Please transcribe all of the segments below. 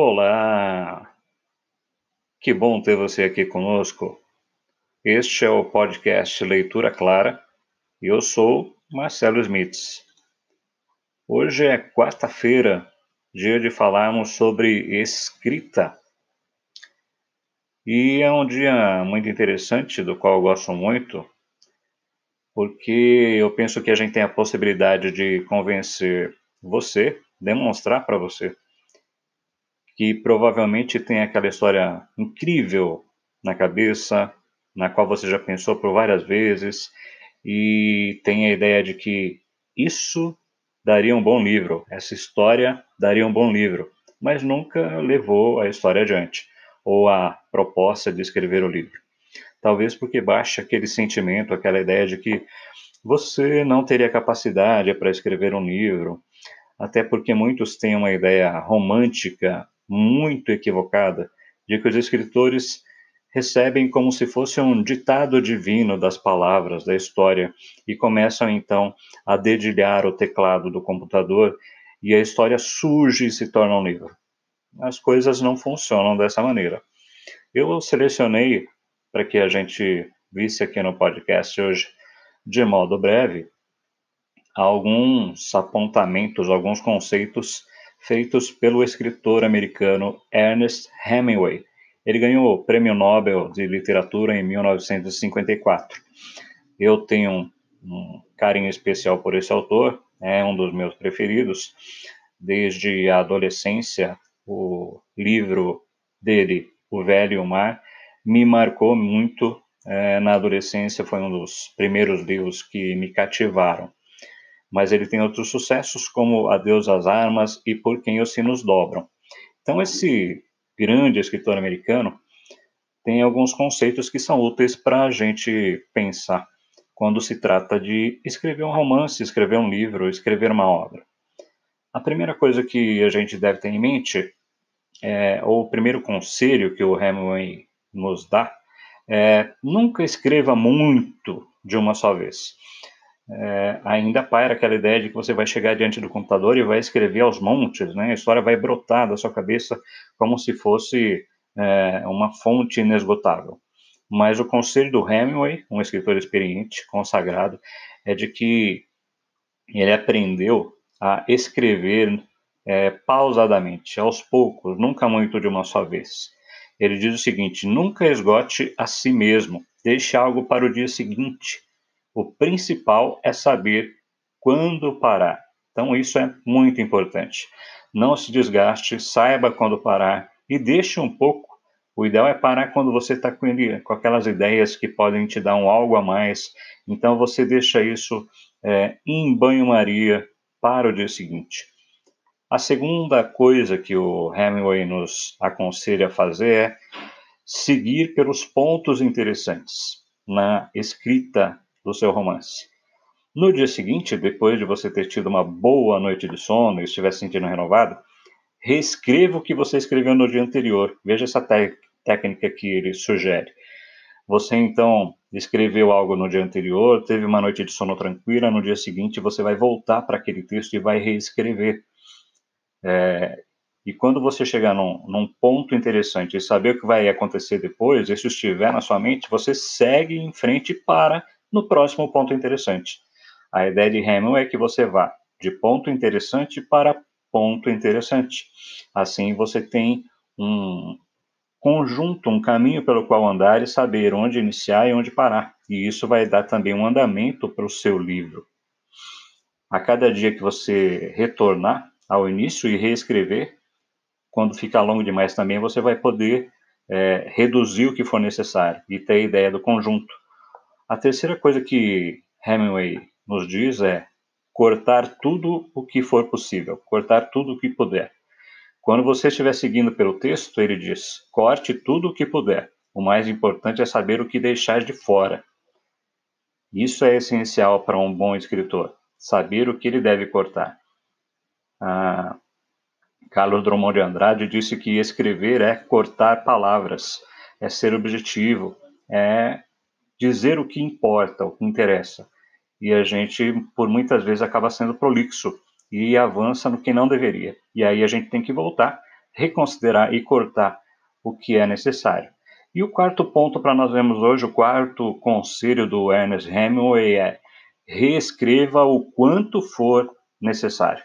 Olá! Que bom ter você aqui conosco. Este é o podcast Leitura Clara e eu sou Marcelo Smits. Hoje é quarta-feira, dia de falarmos sobre escrita. E é um dia muito interessante, do qual eu gosto muito, porque eu penso que a gente tem a possibilidade de convencer você, demonstrar para você que provavelmente tem aquela história incrível na cabeça, na qual você já pensou por várias vezes e tem a ideia de que isso daria um bom livro, essa história daria um bom livro, mas nunca levou a história adiante ou a proposta de escrever o livro. Talvez porque baixa aquele sentimento, aquela ideia de que você não teria capacidade para escrever um livro, até porque muitos têm uma ideia romântica muito equivocada de que os escritores recebem como se fosse um ditado divino das palavras da história e começam então a dedilhar o teclado do computador e a história surge e se torna um livro. As coisas não funcionam dessa maneira. Eu selecionei para que a gente visse aqui no podcast hoje, de modo breve, alguns apontamentos, alguns conceitos feitos pelo escritor americano Ernest Hemingway. Ele ganhou o Prêmio Nobel de Literatura em 1954. Eu tenho um carinho especial por esse autor, é um dos meus preferidos. Desde a adolescência, o livro dele, O Velho e o Mar, me marcou muito. É, na adolescência, foi um dos primeiros livros que me cativaram mas ele tem outros sucessos como Adeus às Armas e Por Quem os Sinos Dobram. Então, esse grande escritor americano tem alguns conceitos que são úteis para a gente pensar quando se trata de escrever um romance, escrever um livro, escrever uma obra. A primeira coisa que a gente deve ter em mente, é, ou o primeiro conselho que o Hemingway nos dá, é nunca escreva muito de uma só vez é, ainda paira aquela ideia de que você vai chegar diante do computador e vai escrever aos montes, né? A história vai brotar da sua cabeça como se fosse é, uma fonte inesgotável. Mas o conselho do Hemingway, um escritor experiente, consagrado, é de que ele aprendeu a escrever é, pausadamente, aos poucos, nunca muito de uma só vez. Ele diz o seguinte: nunca esgote a si mesmo, deixe algo para o dia seguinte o principal é saber quando parar. Então, isso é muito importante. Não se desgaste, saiba quando parar e deixe um pouco. O ideal é parar quando você está com, com, aquelas ideias que podem te dar um algo a mais. Então, você deixa isso é, em banho-maria para o dia seguinte. A segunda coisa que o Hemingway nos aconselha a fazer é seguir pelos pontos interessantes na escrita do seu romance. No dia seguinte, depois de você ter tido uma boa noite de sono e estiver se sentindo renovado, reescreva o que você escreveu no dia anterior. Veja essa técnica que ele sugere. Você então escreveu algo no dia anterior, teve uma noite de sono tranquila, no dia seguinte você vai voltar para aquele texto e vai reescrever. É, e quando você chegar num, num, ponto interessante e saber o que vai acontecer depois, isso estiver na sua mente, você segue em frente para no próximo ponto interessante. A ideia de Hamilton é que você vá de ponto interessante para ponto interessante. Assim você tem um conjunto, um caminho pelo qual andar e saber onde iniciar e onde parar. E isso vai dar também um andamento para o seu livro. A cada dia que você retornar ao início e reescrever, quando ficar longo demais também, você vai poder é, reduzir o que for necessário e ter a ideia do conjunto. A terceira coisa que Hemingway nos diz é cortar tudo o que for possível, cortar tudo o que puder. Quando você estiver seguindo pelo texto, ele diz: corte tudo o que puder. O mais importante é saber o que deixar de fora. Isso é essencial para um bom escritor, saber o que ele deve cortar. Ah, Carlos Drummond de Andrade disse que escrever é cortar palavras, é ser objetivo, é dizer o que importa, o que interessa. E a gente, por muitas vezes, acaba sendo prolixo e avança no que não deveria. E aí a gente tem que voltar reconsiderar e cortar o que é necessário. E o quarto ponto para nós vermos hoje, o quarto conselho do Ernest Hemingway é reescreva o quanto for necessário.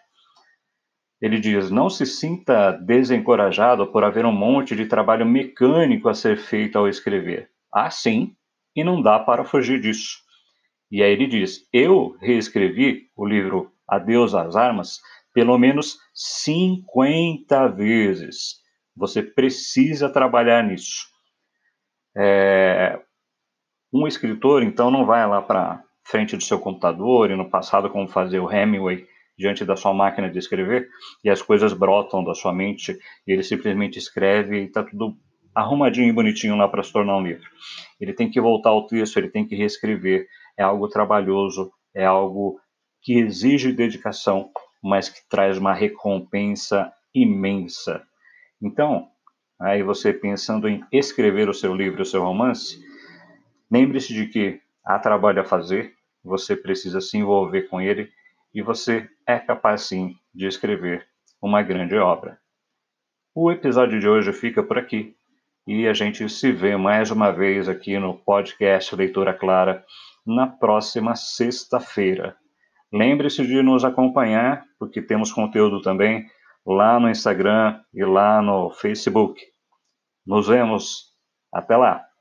Ele diz: não se sinta desencorajado por haver um monte de trabalho mecânico a ser feito ao escrever. Ah, sim, e não dá para fugir disso. E aí ele diz: eu reescrevi o livro Adeus às Armas pelo menos 50 vezes. Você precisa trabalhar nisso. É... Um escritor, então, não vai lá para frente do seu computador e no passado como fazer o Hemingway diante da sua máquina de escrever e as coisas brotam da sua mente e ele simplesmente escreve e está tudo arrumadinho e bonitinho lá para se tornar um livro. Ele tem que voltar ao texto, ele tem que reescrever. É algo trabalhoso, é algo que exige dedicação, mas que traz uma recompensa imensa. Então, aí você pensando em escrever o seu livro, o seu romance, lembre-se de que há trabalho a fazer, você precisa se envolver com ele e você é capaz sim de escrever uma grande obra. O episódio de hoje fica por aqui e a gente se vê mais uma vez aqui no podcast Leitura Clara na próxima sexta-feira. Lembre-se de nos acompanhar, porque temos conteúdo também lá no Instagram e lá no Facebook. Nos vemos. Até lá!